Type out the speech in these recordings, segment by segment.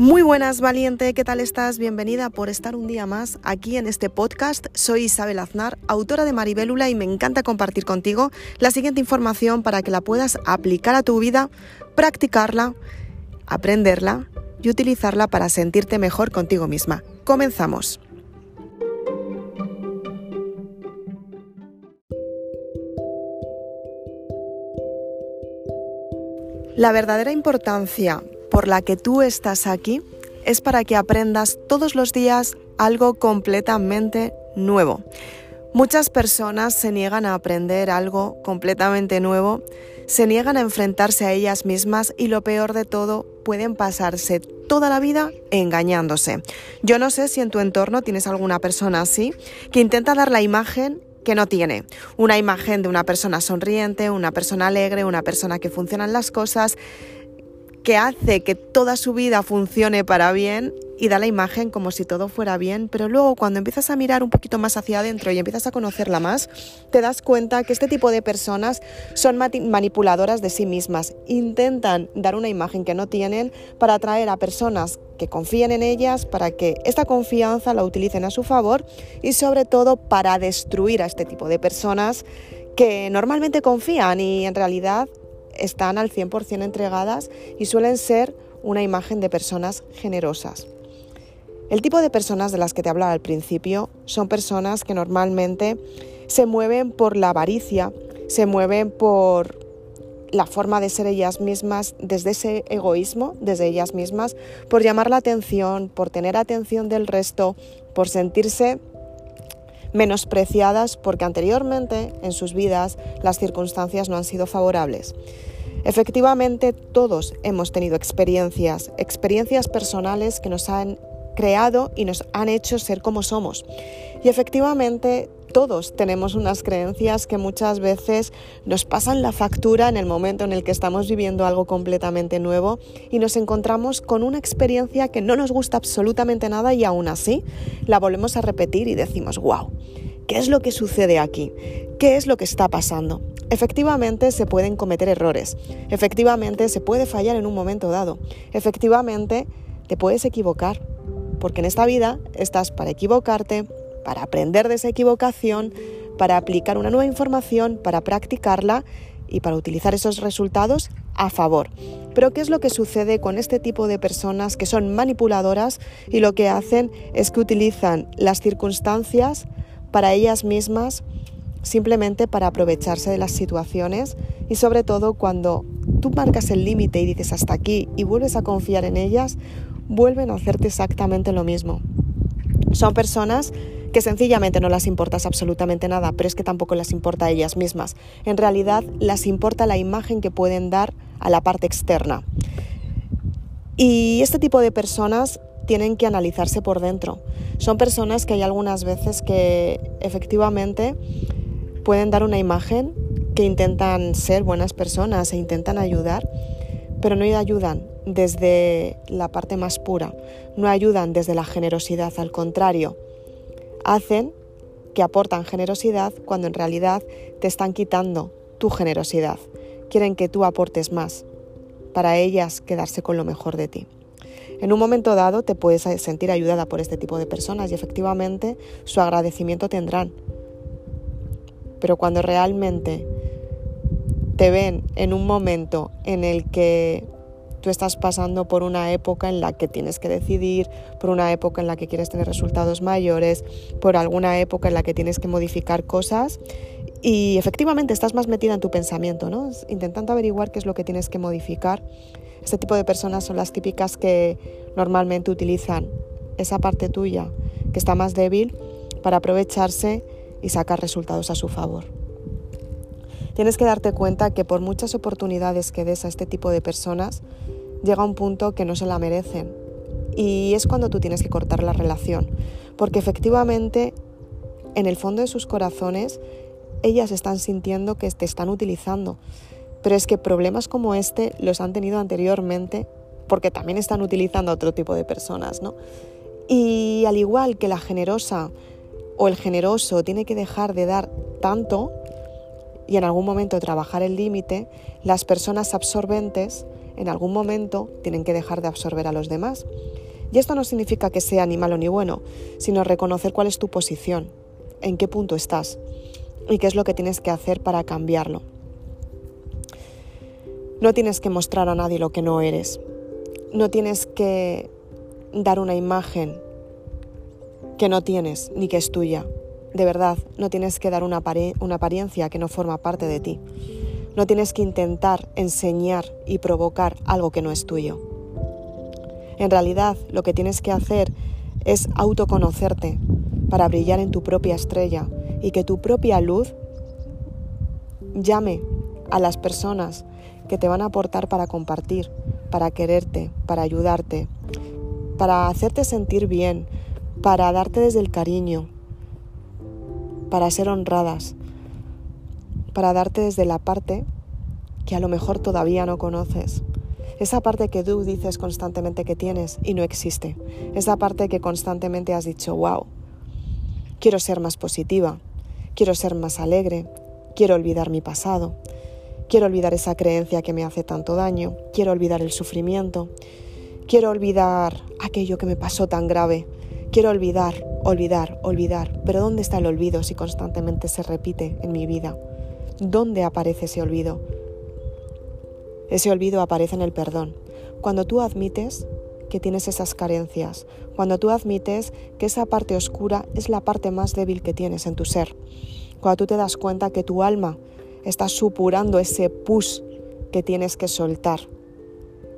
Muy buenas, valiente, ¿qué tal estás? Bienvenida por estar un día más aquí en este podcast. Soy Isabel Aznar, autora de Maribélula y me encanta compartir contigo la siguiente información para que la puedas aplicar a tu vida, practicarla, aprenderla y utilizarla para sentirte mejor contigo misma. Comenzamos. La verdadera importancia por la que tú estás aquí es para que aprendas todos los días algo completamente nuevo. Muchas personas se niegan a aprender algo completamente nuevo, se niegan a enfrentarse a ellas mismas y lo peor de todo, pueden pasarse toda la vida engañándose. Yo no sé si en tu entorno tienes alguna persona así que intenta dar la imagen que no tiene. Una imagen de una persona sonriente, una persona alegre, una persona que funcionan las cosas que hace que toda su vida funcione para bien y da la imagen como si todo fuera bien, pero luego cuando empiezas a mirar un poquito más hacia adentro y empiezas a conocerla más, te das cuenta que este tipo de personas son manipuladoras de sí mismas, intentan dar una imagen que no tienen para atraer a personas que confíen en ellas, para que esta confianza la utilicen a su favor y sobre todo para destruir a este tipo de personas que normalmente confían y en realidad están al 100% entregadas y suelen ser una imagen de personas generosas. El tipo de personas de las que te hablaba al principio son personas que normalmente se mueven por la avaricia, se mueven por la forma de ser ellas mismas, desde ese egoísmo, desde ellas mismas, por llamar la atención, por tener atención del resto, por sentirse menospreciadas porque anteriormente en sus vidas las circunstancias no han sido favorables. Efectivamente, todos hemos tenido experiencias, experiencias personales que nos han creado y nos han hecho ser como somos. Y efectivamente, todos tenemos unas creencias que muchas veces nos pasan la factura en el momento en el que estamos viviendo algo completamente nuevo y nos encontramos con una experiencia que no nos gusta absolutamente nada y aún así la volvemos a repetir y decimos, wow, ¿qué es lo que sucede aquí? ¿Qué es lo que está pasando? Efectivamente se pueden cometer errores, efectivamente se puede fallar en un momento dado, efectivamente te puedes equivocar, porque en esta vida estás para equivocarte, para aprender de esa equivocación, para aplicar una nueva información, para practicarla y para utilizar esos resultados a favor. Pero ¿qué es lo que sucede con este tipo de personas que son manipuladoras y lo que hacen es que utilizan las circunstancias para ellas mismas simplemente para aprovecharse de las situaciones y sobre todo cuando tú marcas el límite y dices hasta aquí y vuelves a confiar en ellas, vuelven a hacerte exactamente lo mismo. Son personas que sencillamente no las importas absolutamente nada, pero es que tampoco las importa a ellas mismas. En realidad las importa la imagen que pueden dar a la parte externa. Y este tipo de personas tienen que analizarse por dentro. Son personas que hay algunas veces que efectivamente pueden dar una imagen que intentan ser buenas personas e intentan ayudar, pero no ayudan desde la parte más pura, no ayudan desde la generosidad, al contrario, hacen que aportan generosidad cuando en realidad te están quitando tu generosidad. Quieren que tú aportes más, para ellas quedarse con lo mejor de ti. En un momento dado te puedes sentir ayudada por este tipo de personas y efectivamente su agradecimiento tendrán, pero cuando realmente te ven en un momento en el que tú estás pasando por una época en la que tienes que decidir, por una época en la que quieres tener resultados mayores, por alguna época en la que tienes que modificar cosas y efectivamente estás más metida en tu pensamiento, ¿no? Intentando averiguar qué es lo que tienes que modificar. Este tipo de personas son las típicas que normalmente utilizan esa parte tuya que está más débil para aprovecharse y sacar resultados a su favor. Tienes que darte cuenta que por muchas oportunidades que des a este tipo de personas, llega un punto que no se la merecen. Y es cuando tú tienes que cortar la relación. Porque efectivamente, en el fondo de sus corazones, ellas están sintiendo que te están utilizando. Pero es que problemas como este los han tenido anteriormente porque también están utilizando a otro tipo de personas, ¿no? Y al igual que la generosa o el generoso tiene que dejar de dar tanto y en algún momento trabajar el límite, las personas absorbentes en algún momento tienen que dejar de absorber a los demás. Y esto no significa que sea ni malo ni bueno, sino reconocer cuál es tu posición, en qué punto estás y qué es lo que tienes que hacer para cambiarlo. No tienes que mostrar a nadie lo que no eres. No tienes que dar una imagen que no tienes ni que es tuya. De verdad, no tienes que dar una, apariencia que no forma parte de ti. No tienes que intentar enseñar y provocar algo que no es tuyo. En realidad, lo que tienes que hacer es autoconocerte para brillar en tu propia estrella y que tu propia luz llame a las personas que te van a aportar para compartir, para quererte, para ayudarte, para hacerte sentir bien, para darte desde el cariño, para ser honradas, para darte desde la parte que a lo mejor todavía no conoces. Esa parte que tú dices constantemente que tienes y no existe. Esa parte que constantemente has dicho, wow, quiero ser más positiva, quiero ser más alegre, quiero olvidar mi pasado, quiero olvidar esa creencia que me hace tanto daño, quiero olvidar el sufrimiento, quiero olvidar aquello que me pasó tan grave, quiero olvidar, olvidar, olvidar. Pero ¿dónde está el olvido si constantemente se repite en mi vida? ¿Dónde aparece ese olvido? Ese olvido aparece en el perdón. Cuando tú admites que tienes esas carencias, cuando tú admites que esa parte oscura es la parte más débil que tienes en tu ser, cuando tú te das cuenta que tu alma está supurando ese pus que tienes que soltar,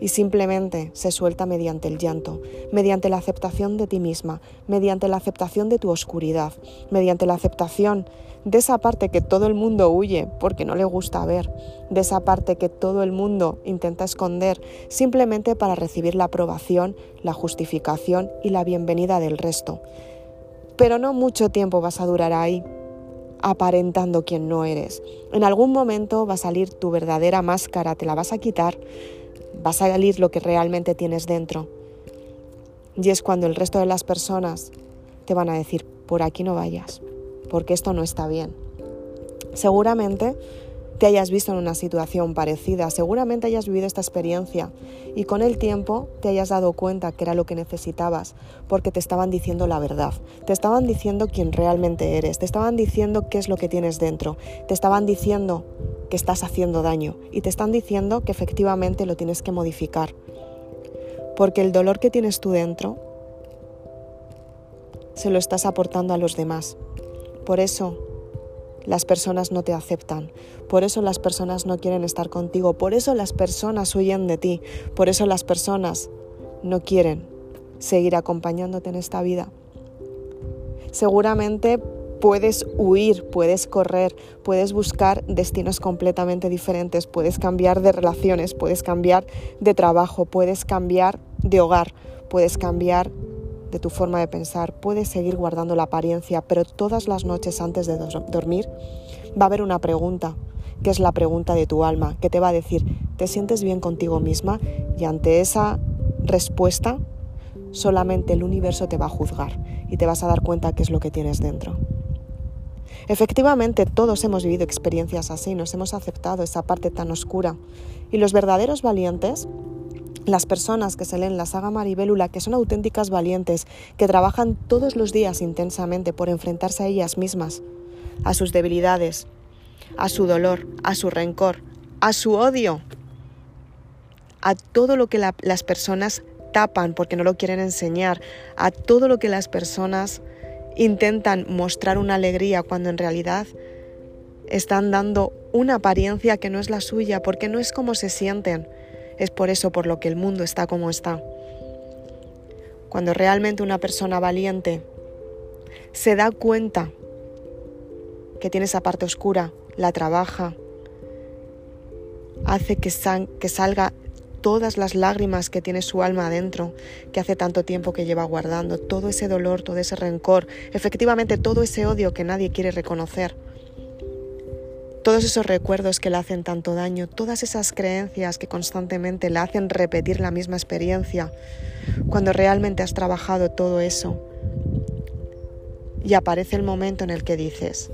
y simplemente se suelta mediante el llanto, mediante la aceptación de ti misma, mediante la aceptación de tu oscuridad, mediante la aceptación de esa parte que todo el mundo huye porque no le gusta ver, de esa parte que todo el mundo intenta esconder simplemente para recibir la aprobación, la justificación y la bienvenida del resto. Pero no mucho tiempo vas a durar ahí aparentando quien no eres. En algún momento va a salir tu verdadera máscara, te la vas a quitar va a salir lo que realmente tienes dentro. Y es cuando el resto de las personas te van a decir, por aquí no vayas, porque esto no está bien. Seguramente te hayas visto en una situación parecida, seguramente hayas vivido esta experiencia y con el tiempo te hayas dado cuenta que era lo que necesitabas, porque te estaban diciendo la verdad, te estaban diciendo quién realmente eres, te estaban diciendo qué es lo que tienes dentro, te estaban diciendo que estás haciendo daño y te están diciendo que efectivamente lo tienes que modificar. Porque el dolor que tienes tú dentro se lo estás aportando a los demás. Por eso las personas no te aceptan, por eso las personas no quieren estar contigo, por eso las personas huyen de ti, por eso las personas no quieren seguir acompañándote en esta vida. Seguramente puedes huir, puedes correr, puedes buscar destinos completamente diferentes, puedes cambiar de relaciones, puedes cambiar de trabajo, puedes cambiar de hogar, puedes cambiar de tu forma de pensar, puedes seguir guardando la apariencia, pero todas las noches antes de dormir va a haber una pregunta, que es la pregunta de tu alma, que te va a decir, ¿te sientes bien contigo misma? Y ante esa respuesta, solamente el universo te va a juzgar y te vas a dar cuenta qué es lo que tienes dentro. Efectivamente, todos hemos vivido experiencias así, nos hemos aceptado esa parte tan oscura. Y los verdaderos valientes, las personas que se leen la saga Maribélula, que son auténticas valientes, que trabajan todos los días intensamente por enfrentarse a ellas mismas, a sus debilidades, a su dolor, a su rencor, a su odio, a todo lo que las personas tapan porque no lo quieren enseñar, a todo lo que las personas intentan mostrar una alegría cuando en realidad están dando una apariencia que no es la suya, porque no es como se sienten. Es por eso por lo que el mundo está como está. Cuando realmente una persona valiente se da cuenta que tiene esa parte oscura, la trabaja, hace que, que salga todas las lágrimas que tiene su alma adentro, que hace tanto tiempo que lleva guardando, todo ese dolor, todo ese rencor, efectivamente todo ese odio que nadie quiere reconocer. Todos esos recuerdos que le hacen tanto daño, todas esas creencias que constantemente le hacen repetir la misma experiencia, cuando realmente has trabajado todo eso y aparece el momento en el que dices,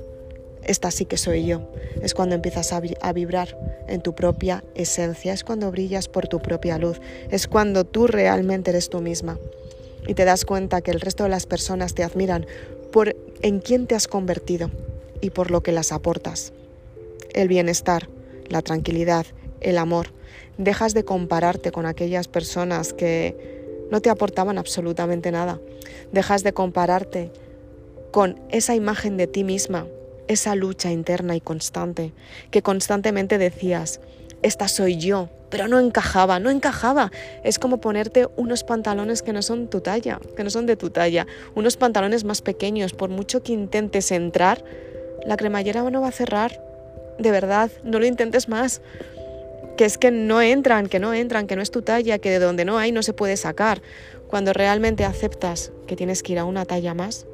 esta sí que soy yo. Es cuando empiezas a, vibrar en tu propia esencia, es cuando brillas por tu propia luz, es cuando tú realmente eres tú misma y te das cuenta que el resto de las personas te admiran por en quién te has convertido y por lo que las aportas. El bienestar, la tranquilidad, el amor. Dejas de compararte con aquellas personas que no te aportaban absolutamente nada. Dejas de compararte con esa imagen de ti misma, esa lucha interna y constante, que constantemente decías, esta soy yo, pero no encajaba, no encajaba. Es como ponerte unos pantalones que no son tu talla, que no son de tu talla, unos pantalones más pequeños, por mucho que intentes entrar, la cremallera no va a cerrar. De verdad, no lo intentes más. Que es que no entran, que no entran, que no es tu talla, que de donde no hay no se puede sacar. Cuando realmente aceptas que tienes que ir a una talla más,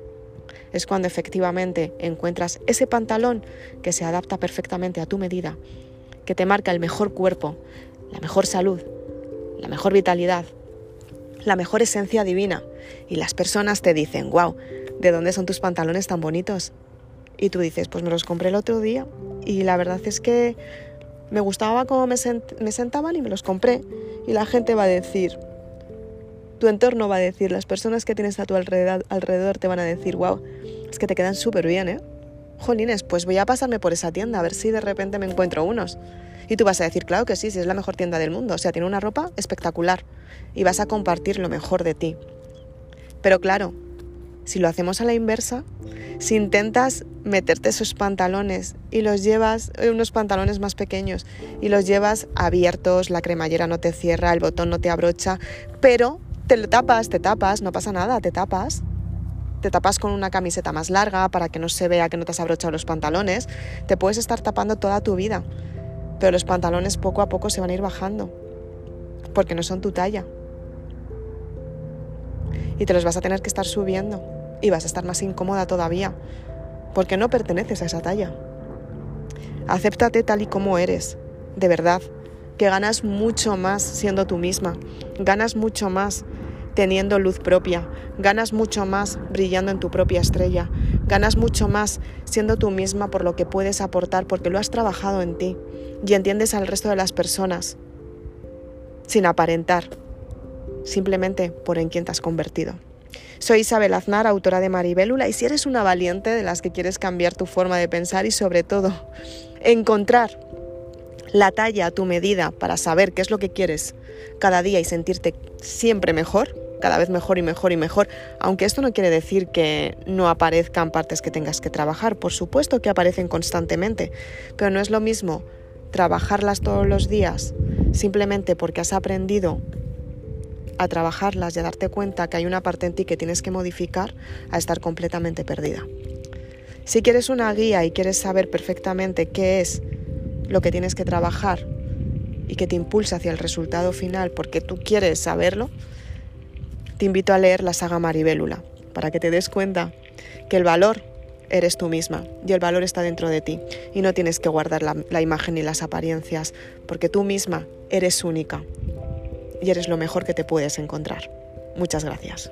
es cuando efectivamente encuentras ese pantalón que se adapta perfectamente a tu medida, que te marca el mejor cuerpo, la mejor salud, la mejor vitalidad, la mejor esencia divina. Y las personas te dicen, wow, ¿de dónde son tus pantalones tan bonitos? Y tú dices, pues me los compré el otro día y la verdad es que me gustaba cómo me, sentaban y me los compré. Y la gente va a decir, tu entorno va a decir, las personas que tienes a tu alrededor, alrededor te van a decir, wow, es que te quedan súper bien, ¿eh? Jolines, pues voy a pasarme por esa tienda a ver si de repente me encuentro unos. Y tú vas a decir, claro que sí, si es la mejor tienda del mundo. O sea, tiene una ropa espectacular y vas a compartir lo mejor de ti. Pero claro, si lo hacemos a la inversa, si intentas meterte esos pantalones y los llevas, eh, unos pantalones más pequeños, y los llevas abiertos, la cremallera no te cierra, el botón no te abrocha, pero te lo tapas, te tapas, no pasa nada, te tapas. Te tapas con una camiseta más larga para que no se vea que no te has abrochado los pantalones. Te puedes estar tapando toda tu vida. Pero los pantalones poco a poco se van a ir bajando. Porque no son tu talla. Y te los vas a tener que estar subiendo. Y vas a estar más incómoda todavía. Porque no perteneces a esa talla. Acéptate tal y como eres. De verdad que ganas mucho más siendo tú misma, ganas mucho más teniendo luz propia, ganas mucho más brillando en tu propia estrella, ganas mucho más siendo tú misma por lo que puedes aportar, porque lo has trabajado en ti y entiendes al resto de las personas sin aparentar, simplemente por en quién te has convertido. Soy Isabel Aznar, autora de Maribélula, y si eres una valiente de las que quieres cambiar tu forma de pensar y sobre todo encontrar la talla a tu medida para saber qué es lo que quieres cada día y sentirte siempre mejor, cada vez mejor y mejor y mejor, aunque esto no quiere decir que no aparezcan partes que tengas que trabajar, por supuesto que aparecen constantemente, pero no es lo mismo trabajarlas todos los días simplemente porque has aprendido a trabajarlas y a darte cuenta que hay una parte en ti que tienes que modificar a estar completamente perdida. Si quieres una guía y quieres saber perfectamente qué es lo que tienes que trabajar y que te impulsa hacia el resultado final porque tú quieres saberlo, te invito a leer la saga Maribélula para que te des cuenta que el valor eres tú misma y el valor está dentro de ti y no tienes que guardar la, la imagen ni las apariencias porque tú misma eres única y eres lo mejor que te puedes encontrar. Muchas gracias.